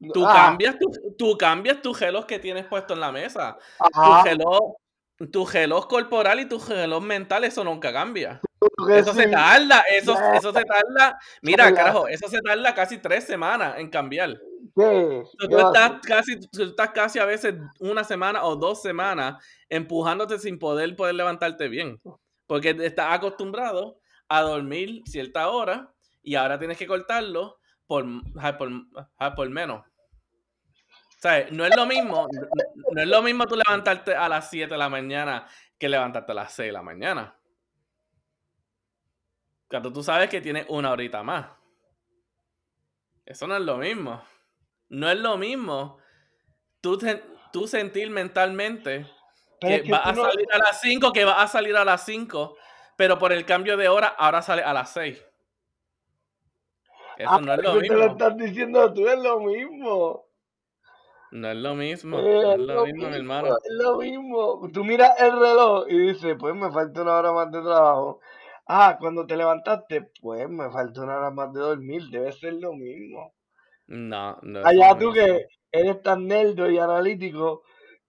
[SPEAKER 2] No, tú
[SPEAKER 1] ah,
[SPEAKER 2] cambias tu, tú cambias tu reloj que tienes puesto en la mesa. Tu
[SPEAKER 1] ajá,
[SPEAKER 2] reloj, tu reloj corporal y tu reloj mental, eso nunca cambia. Eso se tarda, eso, eso se tarda. Mira, carajo, eso se tarda casi tres semanas en cambiar.
[SPEAKER 1] ¿Qué?
[SPEAKER 2] Tú,
[SPEAKER 1] ¿Qué va a
[SPEAKER 2] estás casi, tú estás casi a veces una semana o dos semanas empujándote sin poder poder levantarte bien. Porque estás acostumbrado a dormir cierta hora y ahora tienes que cortarlo por, por, por menos. ¿Sabes? No es lo mismo, no, no es lo mismo tú levantarte a las 7 de la mañana que levantarte a las 6 de la mañana. Cuando tú sabes que tienes una horita más. Eso no es lo mismo. No es lo mismo tú, te- tú sentir mentalmente que
[SPEAKER 1] es que
[SPEAKER 2] vas a
[SPEAKER 1] no-
[SPEAKER 2] salir a las 5, que vas a salir a las 5, pero por el cambio de hora ahora sale a las 6. Eso
[SPEAKER 1] Ah,
[SPEAKER 2] no es lo
[SPEAKER 1] eso te lo
[SPEAKER 2] mismo.
[SPEAKER 1] estás diciendo tú, es lo mismo.
[SPEAKER 2] No es lo mismo.
[SPEAKER 1] Eh,
[SPEAKER 2] No
[SPEAKER 1] es
[SPEAKER 2] es lo mismo, mi hermano.
[SPEAKER 1] Es lo mismo. Tú miras el reloj y dices, pues me falta una hora más de trabajo. Ah, cuando te levantaste, pues me falta una hora más de dormir. Debe ser lo mismo.
[SPEAKER 2] No, no es
[SPEAKER 1] Allá tú
[SPEAKER 2] mismo.
[SPEAKER 1] que eres tan nerdo y analítico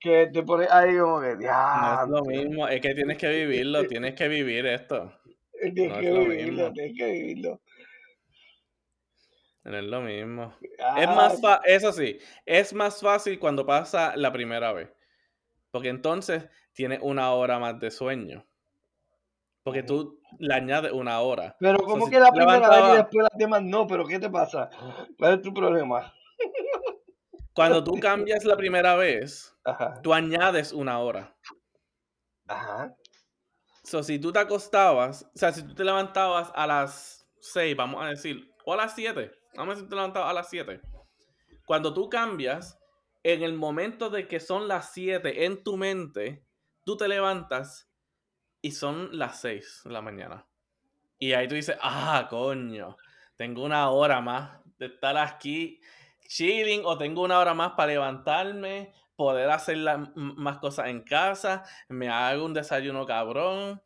[SPEAKER 1] que te pones ahí como que,
[SPEAKER 2] No es lo mismo. Es que tienes que vivirlo. Tienes que vivir esto.
[SPEAKER 1] tienes
[SPEAKER 2] No
[SPEAKER 1] que
[SPEAKER 2] es
[SPEAKER 1] vivirlo, tienes que vivirlo.
[SPEAKER 2] No es lo mismo. Es
[SPEAKER 1] Ah,
[SPEAKER 2] más fa- eso sí, es más fácil cuando pasa la primera vez. Porque entonces tienes una hora más de sueño. Porque tú le añades una hora.
[SPEAKER 1] pero como que la primera vez y después las demás no, pero ¿qué te pasa? ¿Cuál es tu problema?
[SPEAKER 2] Cuando tú cambias la primera vez,
[SPEAKER 1] Ajá,
[SPEAKER 2] tú añades una hora.
[SPEAKER 1] ajá,
[SPEAKER 2] So, si tú te acostabas, o sea, si tú te levantabas a las 6, vamos a decir, o a las 7, vamos a decir te levantabas a las 7. Cuando tú cambias, en el momento de que son las 7 en tu mente, tú te levantas y son las 6 de la mañana. Y ahí tú dices, ah, coño, tengo una hora más de estar aquí chilling o tengo una hora más para levantarme, poder hacer la- más cosas en casa, me hago un desayuno cabrón,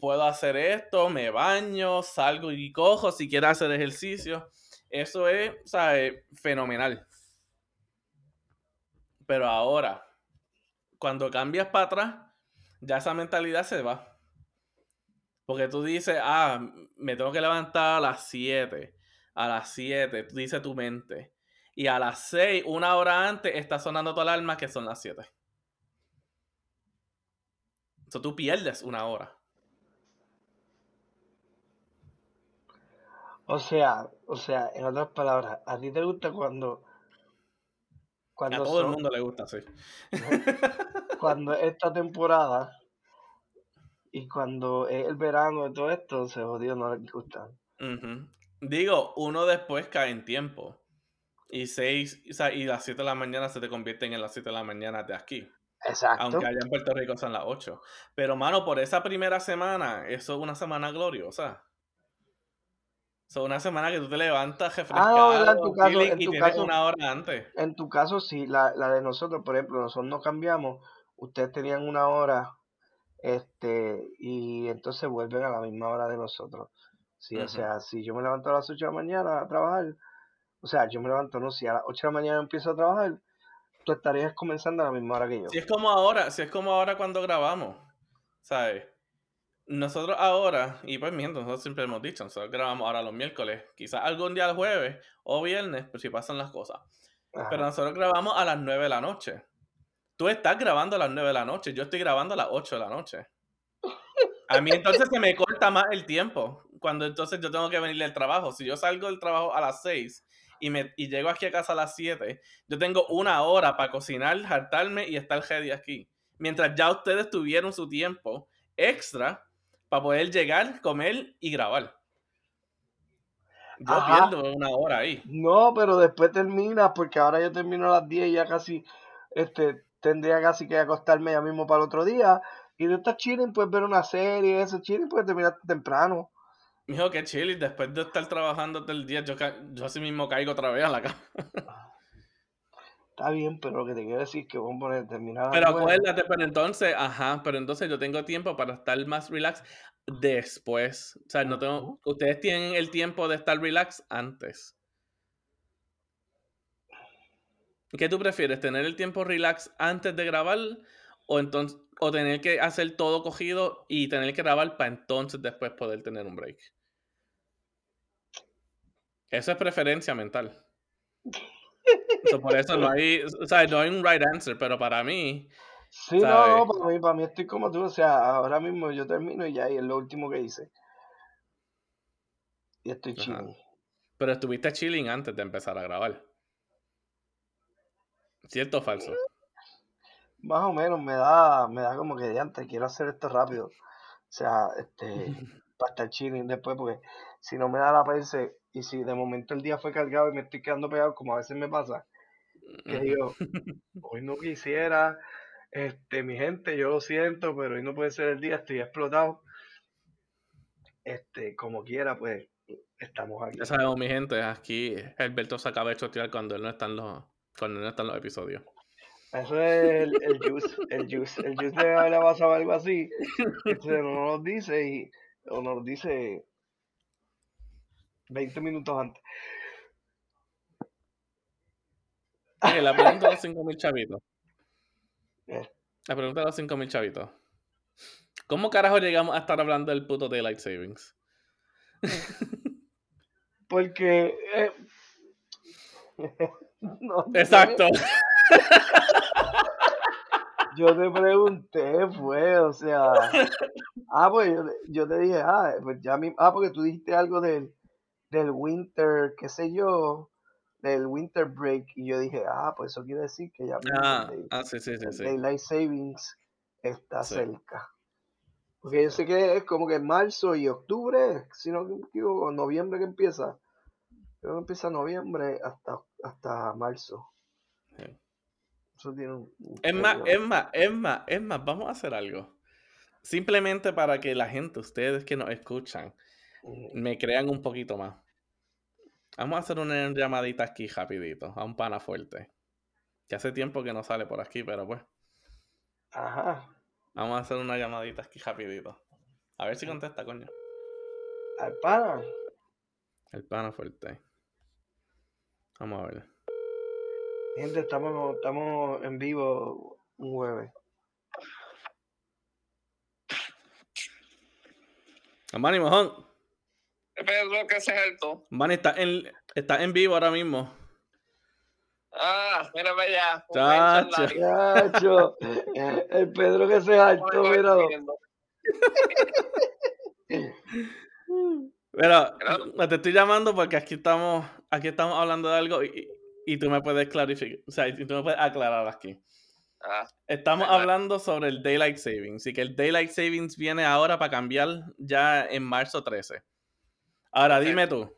[SPEAKER 2] puedo hacer esto, me baño, salgo y cojo si quiero hacer ejercicio. Eso es, ¿sabes? Fenomenal. Pero ahora, cuando cambias para atrás, ya esa mentalidad se va. Porque tú dices, ah, me tengo que levantar a las 7. A las 7, tú dices tu mente. Y a las 6, una hora antes, está sonando tu alarma que son las 7. Entonces tú pierdes una hora.
[SPEAKER 1] O sea, o sea, en otras palabras, ¿a ti te gusta cuando
[SPEAKER 2] A todo el mundo le gusta así.
[SPEAKER 1] cuando esta temporada y cuando es el verano y todo esto se jodió, no les gusta.
[SPEAKER 2] Digo, uno después cae en tiempo. Y seis, o sea, y las 7 de la mañana se te convierten en las 7 de la mañana de aquí.
[SPEAKER 1] Exacto.
[SPEAKER 2] Aunque allá en Puerto Rico son las 8. Pero, mano, por esa primera semana, eso es una semana gloriosa. Es una semana que tú te levantas refrescado,
[SPEAKER 1] Ah, ¿verdad? En tu caso-
[SPEAKER 2] chilling,
[SPEAKER 1] en
[SPEAKER 2] y
[SPEAKER 1] tu
[SPEAKER 2] tienes
[SPEAKER 1] caso-
[SPEAKER 2] una hora antes.
[SPEAKER 1] En tu caso, sí, la, la de nosotros, por ejemplo, nosotros no cambiamos, ustedes tenían una hora, este, y entonces vuelven a la misma hora de nosotros. Sí, o sea, si yo me levanto a las 8 de la mañana a trabajar, o sea, yo me levanto, no, si a las 8 de la mañana empiezo a trabajar, tú estarías comenzando a la misma hora que yo.
[SPEAKER 2] Si es como ahora, si es como ahora cuando grabamos, ¿sabes? Nosotros ahora, y pues miento, nosotros siempre hemos dicho, nosotros grabamos ahora los miércoles, quizás algún día el jueves o viernes, pues si pasan las cosas.
[SPEAKER 1] Ajá.
[SPEAKER 2] Pero nosotros grabamos a las 9 de la noche. Tú estás grabando a las 9 de la noche, yo estoy grabando a las 8 de la noche. A mí entonces se me corta más el tiempo, cuando entonces yo tengo que venir del trabajo. Si yo salgo del trabajo a las 6 y, me, y llego aquí a casa a las 7, yo tengo una hora para cocinar, hartarme y estar ready aquí. Mientras ya ustedes tuvieron su tiempo extra para poder llegar, comer y grabar. Yo
[SPEAKER 1] Ajá.
[SPEAKER 2] pierdo una hora ahí.
[SPEAKER 1] No, pero después terminas, porque ahora yo termino a las 10 y ya casi, este, tendría casi que acostarme ya mismo para el otro día. Y tú estás chilling, puedes ver una serie, eso chilling, puedes terminar temprano.
[SPEAKER 2] Mijo, qué chile. Después de estar trabajando todo el día, yo, yo así mismo caigo otra vez a la cama.
[SPEAKER 1] Está bien, pero lo que te quiero decir es que vamos a poner terminar a las
[SPEAKER 2] Pero acuérdate, pero entonces, ajá, pero entonces yo tengo tiempo para estar más relax después. O sea, no tengo, ustedes tienen el tiempo de estar relax antes. ¿Qué tú prefieres? ¿Tener el tiempo relax antes de grabar o entonces o tener que hacer todo cogido y tener que grabar para entonces después poder tener un break? Eso es preferencia mental. So, por eso no hay, o sea, no hay un right answer, pero para mí,
[SPEAKER 1] Sí, no,
[SPEAKER 2] ¿sabes?
[SPEAKER 1] no, para mí, para mí estoy como tú, o sea, ahora mismo yo termino y ya, y es lo último que hice. Y estoy chilling.
[SPEAKER 2] Pero estuviste chilling antes de empezar a grabar. ¿Cierto o falso?
[SPEAKER 1] Más o menos me da, me da como que de antes, quiero hacer esto rápido. O sea, este, para estar chilling después, porque si no me da la perse, y si de momento el día fue cargado y me estoy quedando pegado, como a veces me pasa, que digo, hoy no quisiera, este, mi gente, yo lo siento, pero hoy no puede ser el día, estoy explotado. Este, como quiera, pues, estamos aquí.
[SPEAKER 2] Ya sabemos, mi gente, aquí Alberto se acaba de chotear cuando él no está en los, cuando no está en los episodios.
[SPEAKER 1] Eso es el, el juice, el juice. El juice le haber pasado algo así. Entonces no nos dice y o nos dice 20 minutos antes.
[SPEAKER 2] La pregunta de los 5.000 chavitos.
[SPEAKER 1] Eh.
[SPEAKER 2] La pregunta de los 5.000 chavitos. ¿Cómo carajo llegamos a estar hablando del puto Daylight Savings?
[SPEAKER 1] Porque eh, no
[SPEAKER 2] Exacto.
[SPEAKER 1] yo te pregunté, fue, o sea, ah, pues yo, te- yo te dije, ah, pues ya mi, ah, porque tú dijiste algo del, del winter, qué sé yo, del winter break, y yo dije, ah, pues eso quiere decir que ya
[SPEAKER 2] Ah,
[SPEAKER 1] el
[SPEAKER 2] ah, sí, sí, sí,
[SPEAKER 1] el
[SPEAKER 2] sí.
[SPEAKER 1] Daylight Savings está cerca. Porque yo sé que es como que en marzo y octubre, si no me equivoco, noviembre que empieza. Creo que empieza noviembre hasta, hasta marzo. Eso tiene un, un
[SPEAKER 2] Es más, es más, es más, es más, vamos a hacer algo. Simplemente para que la gente, ustedes que nos escuchan, me crean un poquito más. Vamos a hacer una llamadita aquí rapidito, a un pana fuerte. Que hace tiempo que no sale por aquí, pero pues.
[SPEAKER 1] Ajá.
[SPEAKER 2] Vamos a hacer una llamadita aquí rapidito. A ver si contesta, coño.
[SPEAKER 1] Al pana.
[SPEAKER 2] El pana fuerte. Vamos a ver.
[SPEAKER 1] Gente, estamos, estamos en vivo un jueves.
[SPEAKER 2] Manny Mojón.
[SPEAKER 3] Pedro, que es alto.
[SPEAKER 2] Manny está en, está en vivo ahora mismo.
[SPEAKER 3] Ah, mira para allá.
[SPEAKER 2] Chacho.
[SPEAKER 1] Chacho, el Pedro que se
[SPEAKER 3] me
[SPEAKER 1] míralo.
[SPEAKER 2] Pero
[SPEAKER 3] Claro.
[SPEAKER 2] te estoy llamando porque aquí estamos, aquí estamos hablando de algo y, y tú me puedes clarificar, o sea, y tú me puedes aclarar aquí.
[SPEAKER 3] Ah,
[SPEAKER 2] Estamos hablando sobre el Daylight Savings y que el Daylight Savings viene ahora para cambiar ya en marzo 13. Ahora dime tú,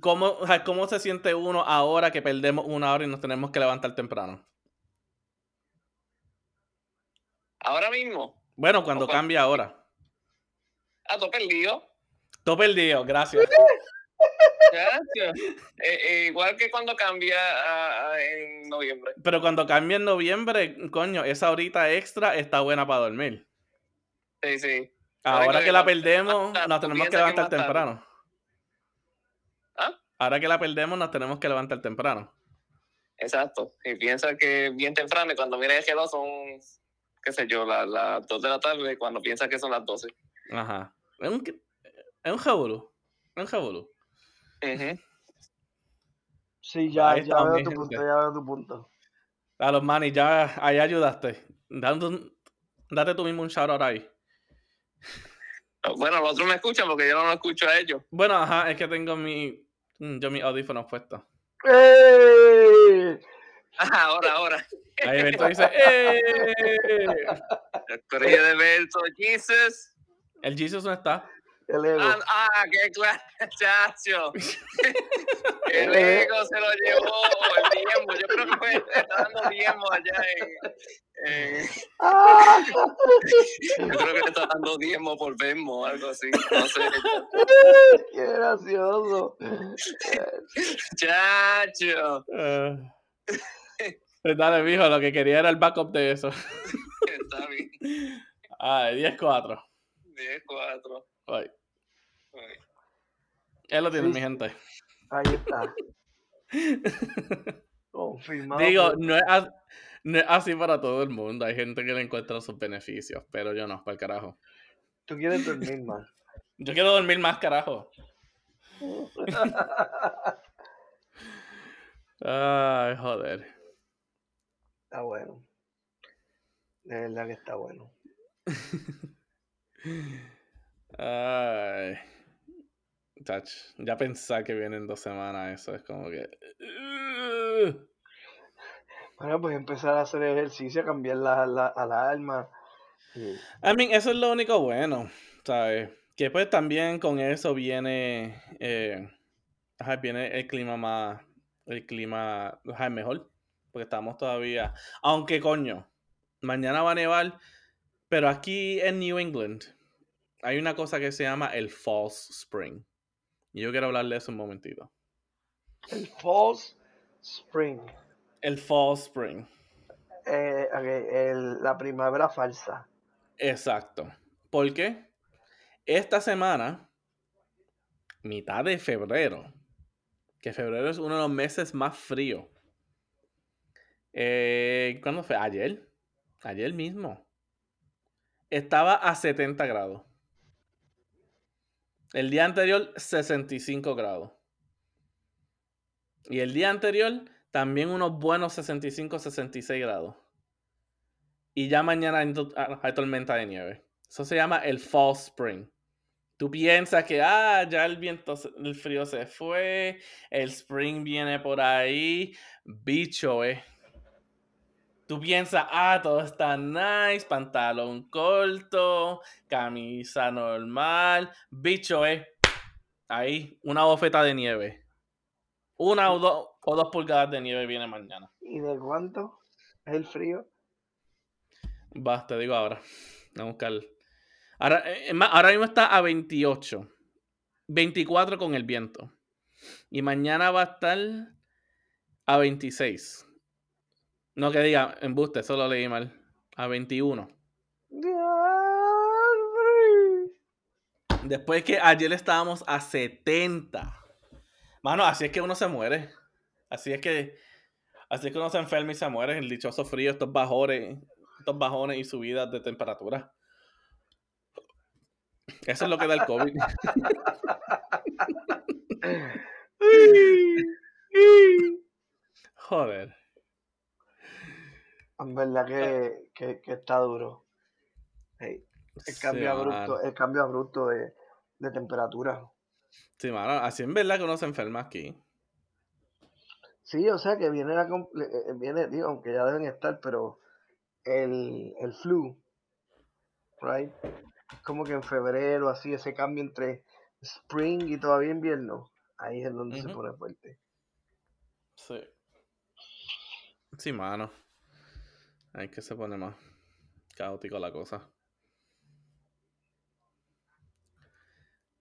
[SPEAKER 2] ¿cómo, ¿cómo se siente uno ahora que perdemos una hora y nos tenemos que levantar temprano?
[SPEAKER 3] ahora mismo.
[SPEAKER 2] Bueno, cuando cambia ahora.
[SPEAKER 3] Ah, tú perdido.
[SPEAKER 2] Todo perdido, gracias.
[SPEAKER 3] Chacho. Eh, eh, igual que cuando cambia ah, ah, en noviembre.
[SPEAKER 2] Pero cuando cambia en noviembre, coño, esa horita extra está buena para dormir.
[SPEAKER 3] Sí, sí.
[SPEAKER 2] Ahora que la perdemos, nos tenemos que levantar temprano.
[SPEAKER 3] ¿Ah?
[SPEAKER 2] Ahora que la perdemos, nos tenemos que levantar temprano.
[SPEAKER 3] Exacto. Y piensa que bien temprano y cuando mira el reloj son, qué sé yo, las las 2 de la tarde, cuando piensa que son las 12.
[SPEAKER 2] Ajá. Es un, es un jabulú. Es un jabulú.
[SPEAKER 3] Ujú.
[SPEAKER 1] Sí, ya, ya
[SPEAKER 2] está,
[SPEAKER 1] veo tu punto, ya veo tu punto.
[SPEAKER 2] A los manis, ya ahí ayudaste. Dando date tú mismo un shout out ahí.
[SPEAKER 3] Bueno, los otros me escuchan porque yo no lo escucho a ellos.
[SPEAKER 2] Bueno, ajá, es que tengo mi. mm, Yo mis audífonos puestos.
[SPEAKER 1] ¡Ey!
[SPEAKER 3] Ah, ahora, ahora.
[SPEAKER 2] Ahí Berto dice, ¡Eh!
[SPEAKER 3] El corillo de Berto, Jesus.
[SPEAKER 2] El Jesus no está.
[SPEAKER 1] El ego.
[SPEAKER 3] Ah, ah, qué clase, chacho. El ego se lo llevó el diezmo. Yo creo que fue está dando diezmo allá en, en-
[SPEAKER 1] ¡Ah!
[SPEAKER 3] Yo creo que le está dando diezmo por Venmo o algo así. No sé.
[SPEAKER 1] ¡Qué gracioso!
[SPEAKER 3] Chacho.
[SPEAKER 2] Eh, pues dale, mijo, lo que quería era el backup de eso.
[SPEAKER 3] Está bien.
[SPEAKER 2] Ah, 10-4.
[SPEAKER 3] 10-4.
[SPEAKER 2] Ay,
[SPEAKER 3] Ay.
[SPEAKER 2] Él lo tiene,
[SPEAKER 1] Sí,
[SPEAKER 2] mi gente.
[SPEAKER 1] Ahí está. Confirmado.
[SPEAKER 2] Digo,
[SPEAKER 1] por-
[SPEAKER 2] no es, as- no es así para todo el mundo. Hay gente que le encuentra sus beneficios, pero yo no, para el carajo.
[SPEAKER 1] Tú quieres dormir más.
[SPEAKER 2] Yo quiero dormir más, carajo. Ay, joder.
[SPEAKER 1] Está bueno. De verdad que está bueno.
[SPEAKER 2] Ay. Tach, ya pensar que vienen dos semanas, eso es como que.
[SPEAKER 1] Bueno, pues empezar a hacer ejercicio, cambiar la, la alarma.
[SPEAKER 2] I mean, eso es lo único bueno, ¿sabes? Que pues también con eso viene. eh, ajá, viene el clima más. El clima ajá, mejor. Porque estamos todavía. Aunque coño, mañana va a nevar. Pero aquí en New England hay una cosa que se llama el False Spring. Y yo quiero hablarle de eso un momentito.
[SPEAKER 1] El false spring.
[SPEAKER 2] El Fall Spring.
[SPEAKER 1] Eh, el- la primavera falsa.
[SPEAKER 2] Exacto. ¿Por qué? Esta semana, mitad de febrero, que febrero es uno de los meses más fríos. Eh, ¿Cuándo fue? Ayer. Ayer mismo. Estaba a 70 grados. El día anterior, 65 grados. Y el día anterior, también unos buenos 65, 66 grados. Y ya mañana ah, hay tormenta de nieve. Eso se llama el Fall Spring. Tú piensas que, ah, ya el viento, el frío se fue, el spring viene por ahí, bicho, eh. Tú piensas, ah, todo está nice, pantalón corto, camisa normal, bicho, eh. Ahí, una bofeta de nieve. Una o, dos o dos pulgadas de nieve viene mañana.
[SPEAKER 1] ¿Y de cuánto es el frío?
[SPEAKER 2] Va, te digo ahora. Vamos a buscar. Ahora, eh, es ahora mismo está a 28. 24 con el viento. Y mañana va a estar a 26. No que diga embuste, eso lo leí mal. A 21. Después que ayer estábamos a 70. Mano, así es que uno se muere. Así es que. Así es que uno se enferma y se muere. El dichoso frío, estos bajones, estos bajones y subidas de temperatura. Eso es lo que da el COVID. Joder.
[SPEAKER 1] En verdad que, que, que está duro. Hey, el cambio
[SPEAKER 2] Sí,
[SPEAKER 1] abrupto, el cambio abrupto de, de temperatura.
[SPEAKER 2] Sí, mano. Así en verdad que uno se enferma aquí.
[SPEAKER 1] Sí, o sea que viene la eh, viene, digo, aunque ya deben estar, pero el, el flu, right? Es como que en febrero, así, ese cambio entre spring y todavía invierno, ahí es donde se pone fuerte.
[SPEAKER 2] Sí. Sí, mano. Ahí que se pone más caótico la cosa.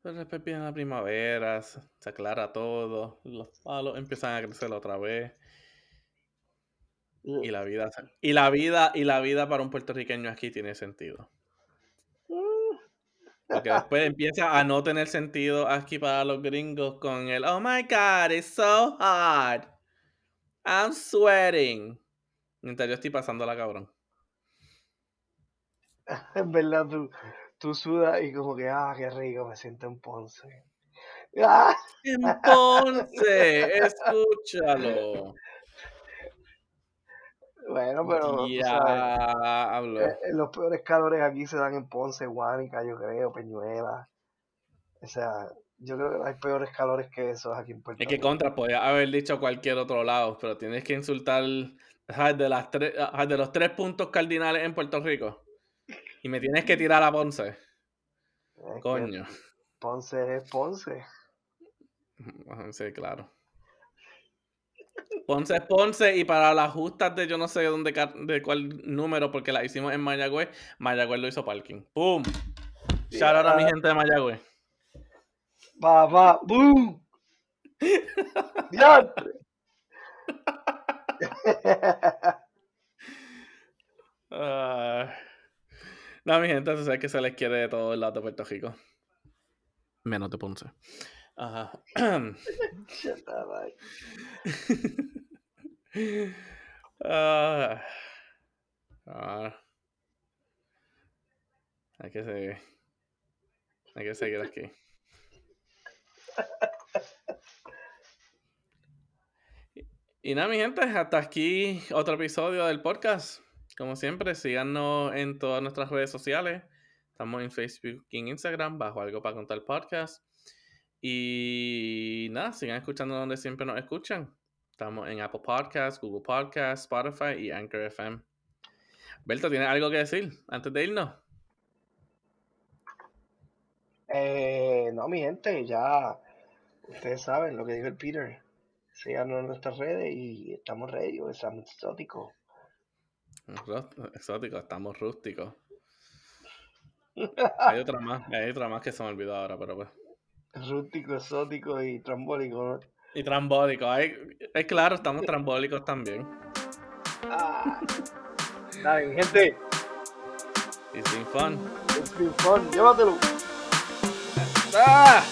[SPEAKER 2] Pero después viene la primavera, se se aclara todo, los palos empiezan a crecer otra vez. Y la vida y la vida y la vida para un puertorriqueño aquí tiene sentido. Porque después empieza a no tener sentido aquí para los gringos con el Oh my god, it's so hot. I'm sweating. Mientras yo estoy pasando la cabrón.
[SPEAKER 1] En verdad, tú, tú sudas y como que, ah, qué rico, me siento en Ponce. ¡Ah!
[SPEAKER 2] En Ponce, escúchalo.
[SPEAKER 1] Bueno, pero tú sabes,
[SPEAKER 2] Diablo.
[SPEAKER 1] eh, eh, los peores calores aquí se dan en Ponce, Guánica, yo creo, Peñuela. O sea, yo creo que hay peores calores que esos aquí en Puerto
[SPEAKER 2] Es que
[SPEAKER 1] Rico.
[SPEAKER 2] contra, podía haber dicho cualquier otro lado, pero tienes que insultar. De, las tres, de los tres puntos cardinales en Puerto Rico. Y me tienes que tirar a Ponce.
[SPEAKER 1] Es
[SPEAKER 2] Coño.
[SPEAKER 1] Ponce es Ponce.
[SPEAKER 2] Sí, claro. Ponce es Ponce y para las justas de yo no sé dónde de cuál número, porque la hicimos en Mayagüez, Mayagüez lo hizo parking. ¡Pum! Shout out a mi gente de Mayagüez.
[SPEAKER 1] Va, va, ¡boom! ¡Diantre!
[SPEAKER 2] Ah. no, mi gente, se sabe que se les quiere de todo el lado de Puerto Rico. Menos de Ponce. Ajá. Ah. Ah. Hay que seguir. Hay que seguir aquí. Y nada, mi gente, hasta aquí otro episodio del podcast. Como siempre, síganos en todas nuestras redes sociales. Estamos en Facebook y en Instagram bajo algo para contar podcast. Y nada, sigan escuchando donde siempre nos escuchan. Estamos en Apple Podcasts, Google Podcasts, Spotify y Anchor FM. Berto, ¿tienes algo que decir antes de irnos?
[SPEAKER 1] Eh, no, mi gente, ya ustedes saben lo que dijo el Peter. Síganos en nuestras redes y estamos ready, estamos exóticos.
[SPEAKER 2] Exóticos, estamos rústicos. hay otra más, hay otra más que se me olvidó ahora, pero pues.
[SPEAKER 1] Rústico, exótico y trambólico, ¿no?
[SPEAKER 2] Y trambólico, es claro, estamos trambólicos también.
[SPEAKER 1] Ah. Dale, mi gente.
[SPEAKER 2] Y sin fun.
[SPEAKER 1] It's been fun. Llévatelo.
[SPEAKER 2] ¡Ah!